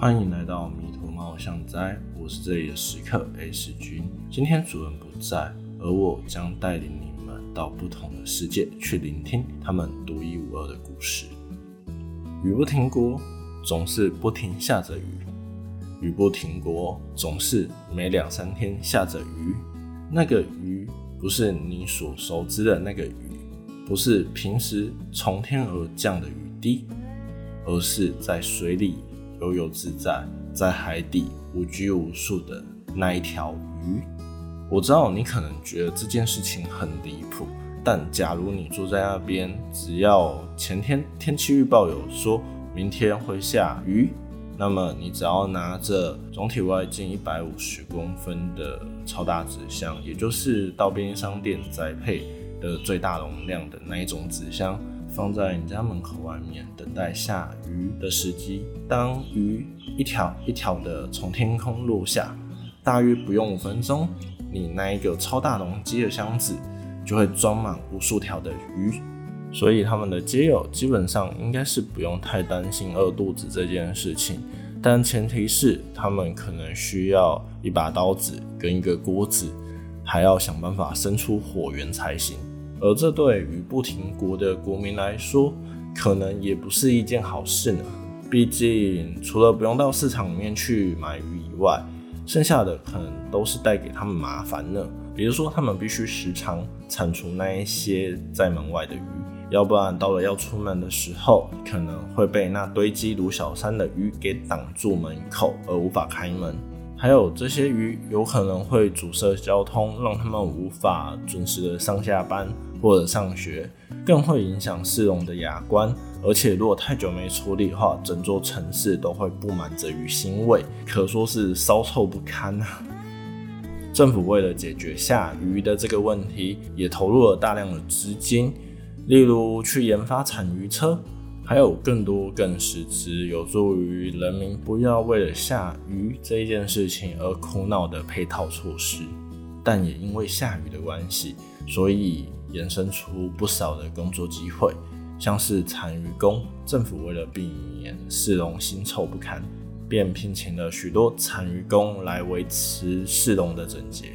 欢迎来到迷途猫巷斋，我是这里的食客 S 君。今天主人不在，而我将带领你们到不同的世界，去聆听他们独一无二的故事。雨不停国，总是不停下着雨；雨不停国，总是每两三天下着雨。那个雨不是你所熟知的那个雨，不是平时从天而降的雨滴，而是在水里悠游自在，在海底无拘无束的那一条鱼。我知道你可能觉得这件事情很离谱。但假如你住在那边，只要前天天气预报有说明天会下雨，那么你只要拿着总体外径一百五十公分的超大纸箱，也就是到便利商店宅配的最大容量的那一种纸箱，放在你家门口外面，等待下雨的时机。当雨一条一条的从天空落下，大约不用五分钟，你那一个超大容积的箱子。就会装满无数条的鱼，所以他们的街友基本上应该是不用太担心饿肚子这件事情，但前提是他们可能需要一把刀子跟一个锅子，还要想办法生出火源才行。而这对于不停国的国民来说，可能也不是一件好事呢。毕竟除了不用到市场里面去买鱼以外，剩下的可能都是带给他们麻烦呢。比如说，他们必须时常铲除那一些在门外的鱼，要不然到了要出门的时候，可能会被那堆积如小山的鱼给挡住门口，而无法开门。还有这些鱼有可能会阻塞交通，让他们无法准时的上下班或者上学，更会影响市容的雅观。而且如果太久没处理的话，整座城市都会布满着鱼腥味，可说是骚臭不堪啊！政府为了解决下鱼的这个问题，也投入了大量的资金，例如去研发产鱼车，还有更多更实质有助于人民不要为了下雨这一件事情而苦恼的配套措施。但也因为下雨的关系，所以衍生出不少的工作机会，像是产鱼工。政府为了避免市容腥臭不堪。便聘请了许多产鱼工来维持市容的整洁。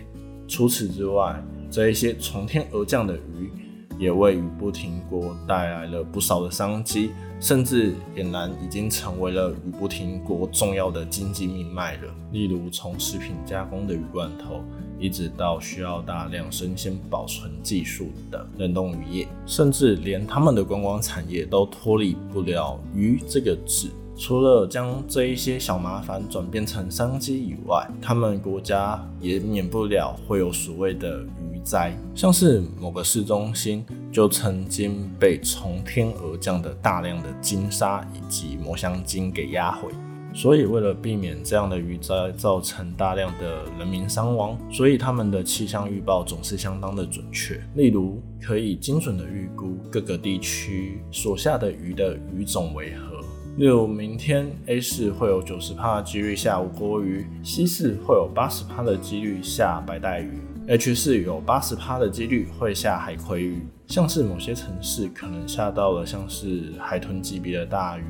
除此之外，这一些从天而降的鱼，也为鱼不停国带来了不少的商机，甚至俨然已经成为了鱼不停国重要的经济命脉了。例如，从食品加工的鱼罐头，一直到需要大量生鲜保存技术的冷冻渔业，甚至连他们的观光产业都脱离不了“鱼”这个字。除了将这一些小麻烦转变成商机以外，他们国家也免不了会有所谓的灾，像是某个市中心就曾经被从天而降的大量的金沙以及磨香鲸给压毁。所以为了避免这样的鱼灾造成大量的人民伤亡，所以他们的气象预报总是相当的准确，例如可以精准的预估各个地区所下的雨的鱼种为何。例如，明天 A 市会有九十趴的几率下无国鱼，C 市会有八十趴的几率下白带鱼，H 四有八十趴的几率会下海葵鱼。像是某些城市可能下到了像是海豚级别的大鱼，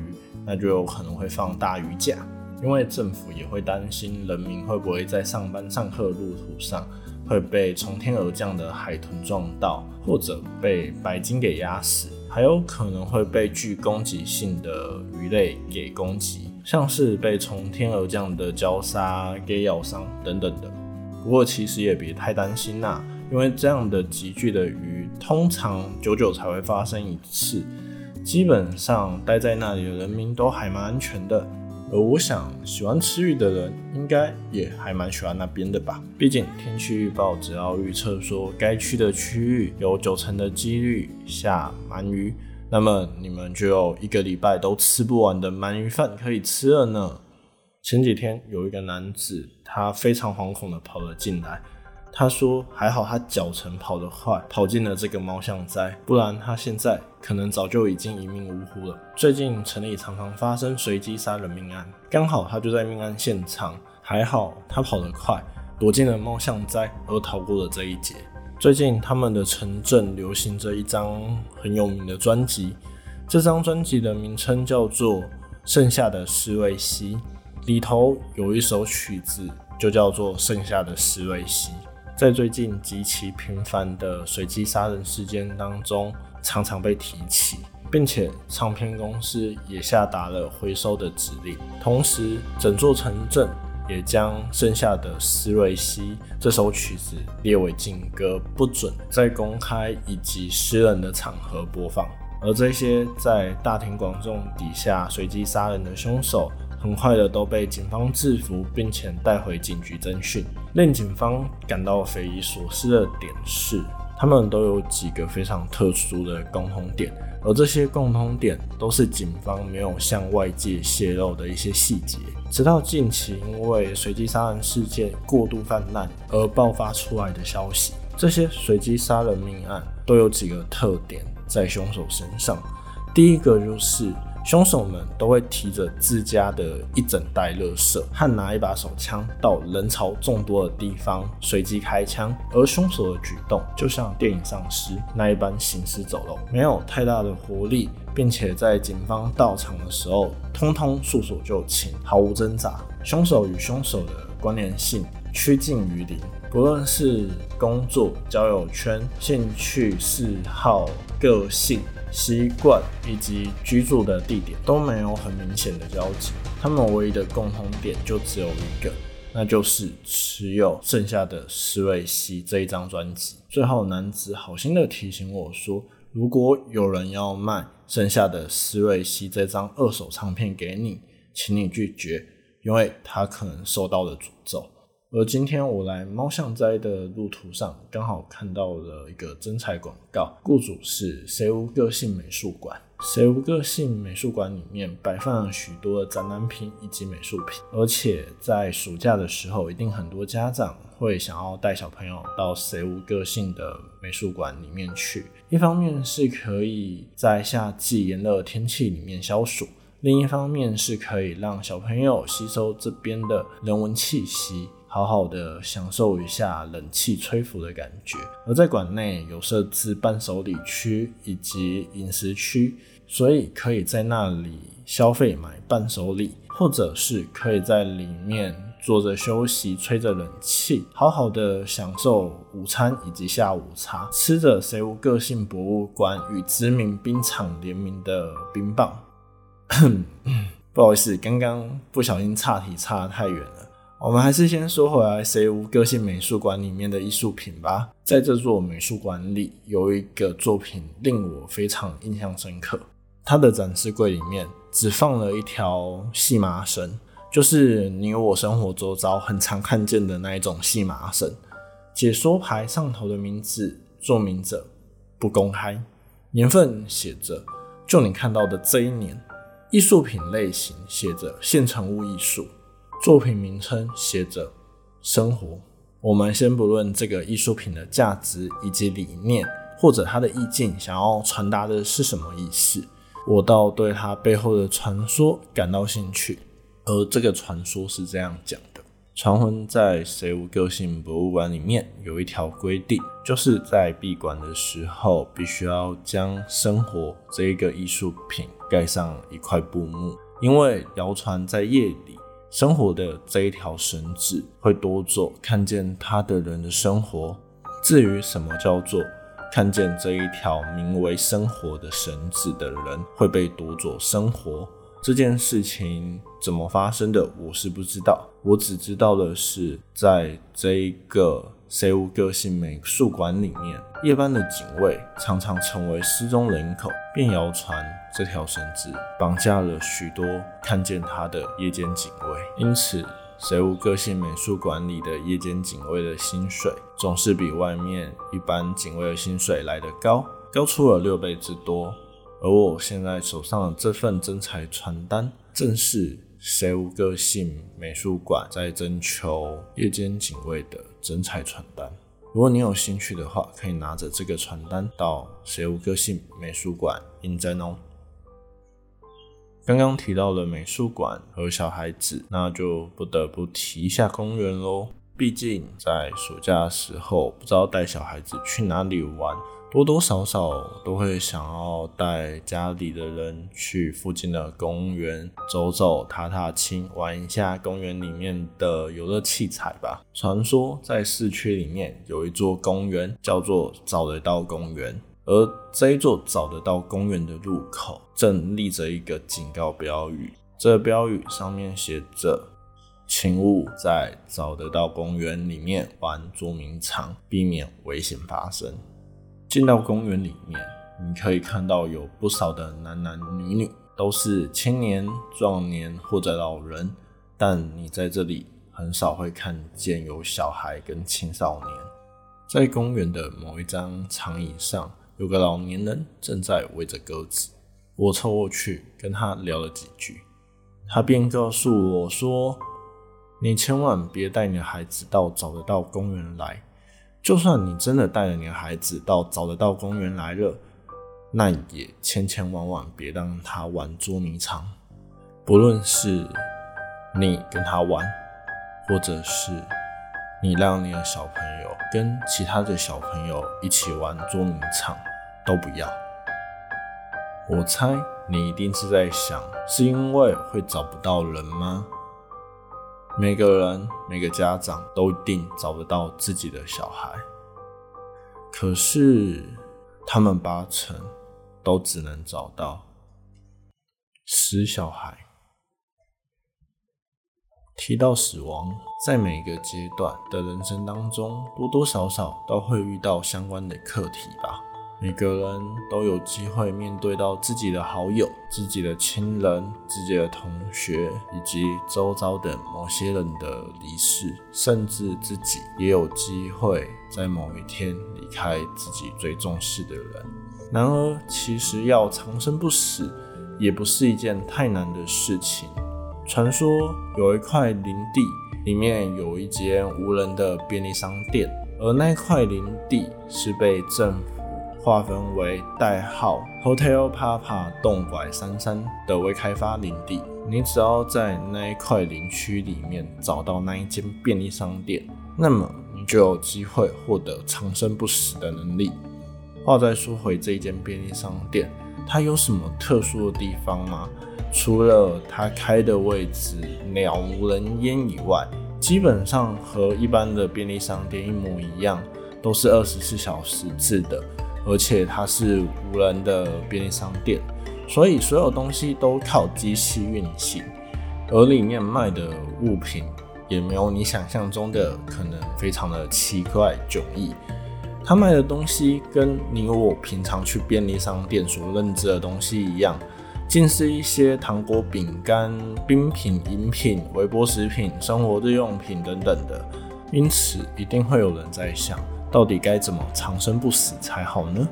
那就有可能会放大鱼假，因为政府也会担心人民会不会在上班上课路途上会被从天而降的海豚撞到，或者被白鲸给压死。还有可能会被具攻击性的鱼类给攻击，像是被从天而降的礁鲨给咬伤等等的。不过其实也别太担心呐，因为这样的急剧的鱼通常久久才会发生一次，基本上待在那里的人民都还蛮安全的。而我想，喜欢吃鱼的人应该也还蛮喜欢那边的吧。毕竟天气预报只要预测说该区的区域有九成的几率下鳗鱼，那么你们就有一个礼拜都吃不完的鳗鱼饭可以吃了呢。前几天有一个男子，他非常惶恐的跑了进来。他说：“还好他脚程跑得快，跑进了这个猫巷灾，不然他现在可能早就已经一命呜呼了。”最近城里常常发生随机杀人命案，刚好他就在命案现场，还好他跑得快，躲进了猫巷灾而逃过了这一劫。最近他们的城镇流行着一张很有名的专辑，这张专辑的名称叫做《剩下的施瑞西》。里头有一首曲子就叫做《剩下的斯瑞西》，在最近极其频繁的随机杀人事件当中，常常被提起，并且唱片公司也下达了回收的指令，同时整座城镇。也将剩下的斯瑞西这首曲子列为禁歌，不准在公开以及私人的场合播放。而这些在大庭广众底下随机杀人的凶手，很快的都被警方制服，并且带回警局侦讯。令警方感到匪夷所思的点是，他们都有几个非常特殊的共同点。而这些共通点都是警方没有向外界泄露的一些细节，直到近期因为随机杀人事件过度泛滥而爆发出来的消息。这些随机杀人命案都有几个特点在凶手身上，第一个就是。凶手们都会提着自家的一整袋垃圾和拿一把手枪到人潮众多的地方随机开枪，而凶手的举动就像电影丧尸那一般行尸走肉，没有太大的活力，并且在警方到场的时候，通通束手就擒，毫无挣扎。凶手与凶手的关联性趋近于零，不论是工作、交友圈、兴趣嗜好、个性。习惯以及居住的地点都没有很明显的交集，他们唯一的共同点就只有一个，那就是持有剩下的斯瑞西这一张专辑。最后，男子好心的提醒我说，如果有人要卖剩下的斯瑞西这张二手唱片给你，请你拒绝，因为他可能受到了诅咒。而今天我来猫象斋的路途上，刚好看到了一个真彩广告，雇主是谁无个性美术馆。谁无个性美术馆里面摆放了许多的展览品以及美术品，而且在暑假的时候，一定很多家长会想要带小朋友到谁无个性的美术馆里面去。一方面是可以在夏季炎热天气里面消暑，另一方面是可以让小朋友吸收这边的人文气息。好好的享受一下冷气吹拂的感觉，而在馆内有设置伴手礼区以及饮食区，所以可以在那里消费买伴手礼，或者是可以在里面坐着休息，吹着冷气，好好的享受午餐以及下午茶，吃着谁无个性博物馆与知名冰场联名的冰棒。不好意思，刚刚不小心岔题岔得太远了。我们还是先说回来，谁无个性美术馆里面的艺术品吧。在这座美术馆里，有一个作品令我非常印象深刻。它的展示柜里面只放了一条细麻绳，就是你我生活周遭很常看见的那一种细麻绳。解说牌上头的名字注明者不公开，年份写着就你看到的这一年，艺术品类型写着现成物艺术。作品名称写着“生活”。我们先不论这个艺术品的价值以及理念，或者它的意境想要传达的是什么意思，我倒对它背后的传说感到兴趣。而这个传说是这样讲的：传闻在谁无个性博物馆里面有一条规定，就是在闭馆的时候，必须要将“生活”这一个艺术品盖上一块布幕，因为谣传在夜里。生活的这一条绳子会夺走看见他的人的生活。至于什么叫做看见这一条名为生活的绳子的人会被夺走生活这件事情怎么发生的，我是不知道。我只知道的是，在这一个。谁无个性美术馆里面，夜班的警卫常常成为失踪人口，便谣传这条绳子绑架了许多看见他的夜间警卫。因此，谁无个性美术馆里的夜间警卫的薪水总是比外面一般警卫的薪水来得高，高出了六倍之多。而我现在手上的这份真彩传单，正是。谁无个性美术馆在征求夜间警卫的真彩传单。如果你有兴趣的话，可以拿着这个传单到谁无个性美术馆应征哦。刚刚提到了美术馆和小孩子，那就不得不提一下公园喽。毕竟在暑假的时候，不知道带小孩子去哪里玩，多多少少都会想要带家里的人去附近的公园走走、踏踏青，玩一下公园里面的游乐器材吧。传说在市区里面有一座公园，叫做找得到公园，而这一座找得到公园的入口正立着一个警告标语，这标语上面写着：“请勿在找得到公园里面玩捉迷藏，避免危险发生。”进到公园里面，你可以看到有不少的男男女女，都是青年、壮年或者老人，但你在这里很少会看见有小孩跟青少年。在公园的某一张长椅上，有个老年人正在喂着鸽子。我凑过去跟他聊了几句，他便告诉我说：“你千万别带你的孩子到找得到公园来。”就算你真的带了你的孩子到找得到公园来了，那也千千万万别让他玩捉迷藏。不论是你跟他玩，或者是你让你的小朋友跟其他的小朋友一起玩捉迷藏，都不要。我猜你一定是在想，是因为会找不到人吗？每个人、每个家长都一定找得到自己的小孩，可是他们八成都只能找到死小孩。提到死亡，在每个阶段的人生当中，多多少少都会遇到相关的课题吧。每个人都有机会面对到自己的好友、自己的亲人、自己的同学，以及周遭的某些人的离世，甚至自己也有机会在某一天离开自己最重视的人。然而，其实要长生不死，也不是一件太难的事情。传说有一块林地，里面有一间无人的便利商店，而那块林地是被政府。划分为代号 Hotel Papa 洞拐三三的未开发林地，你只要在那一块林区里面找到那一间便利商店，那么你就有机会获得长生不死的能力。话再说回这一间便利商店，它有什么特殊的地方吗？除了它开的位置鸟无人烟以外，基本上和一般的便利商店一模一样，都是二十四小时制的。而且它是无人的便利商店，所以所有东西都靠机器运行，而里面卖的物品也没有你想象中的可能非常的奇怪迥异。他卖的东西跟你我平常去便利商店所认知的东西一样，尽是一些糖果、饼干、冰品、饮品、微波食品、生活日用品等等的。因此，一定会有人在想。到底该怎么长生不死才好呢？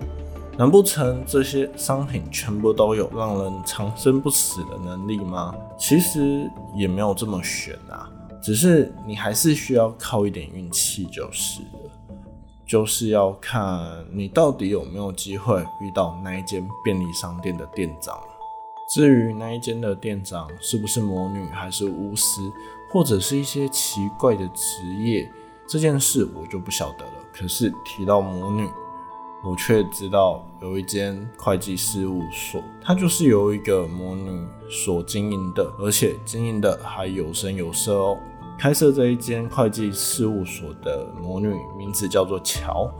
难不成这些商品全部都有让人长生不死的能力吗？其实也没有这么悬啊，只是你还是需要靠一点运气就是了。就是要看你到底有没有机会遇到那一间便利商店的店长。至于那一间的店长是不是魔女，还是巫师，或者是一些奇怪的职业，这件事我就不晓得了。可是提到魔女，我却知道有一间会计事务所，它就是由一个魔女所经营的，而且经营的还有声有色哦。开设这一间会计事务所的魔女名字叫做乔，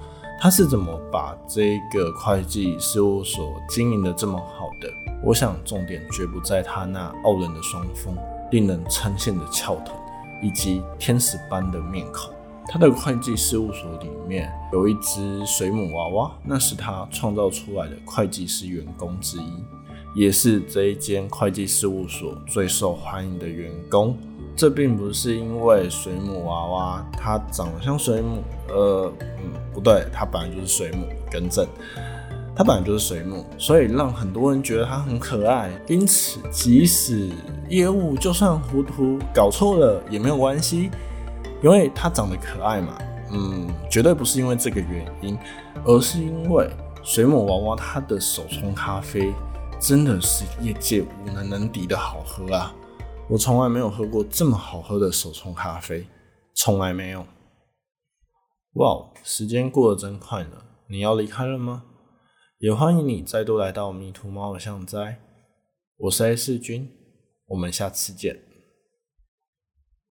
她是怎么把这个会计事务所经营的这么好的？我想重点绝不在她那傲人的双峰、令人称羡的翘臀，以及天使般的面孔。他的会计事务所里面有一只水母娃娃，那是他创造出来的会计师员工之一，也是这一间会计事务所最受欢迎的员工。这并不是因为水母娃娃它长得像水母，呃，嗯，不对，它本来就是水母，更正，它本来就是水母，所以让很多人觉得它很可爱。因此，即使业务就算糊涂搞错了也没有关系。因为它长得可爱嘛，嗯，绝对不是因为这个原因，而是因为水母娃娃它的手冲咖啡真的是业界无能能敌的好喝啊！我从来没有喝过这么好喝的手冲咖啡，从来没有。哇，时间过得真快呢，你要离开了吗？也欢迎你再度来到迷途猫偶像哉，我是 A 世君，我们下次见。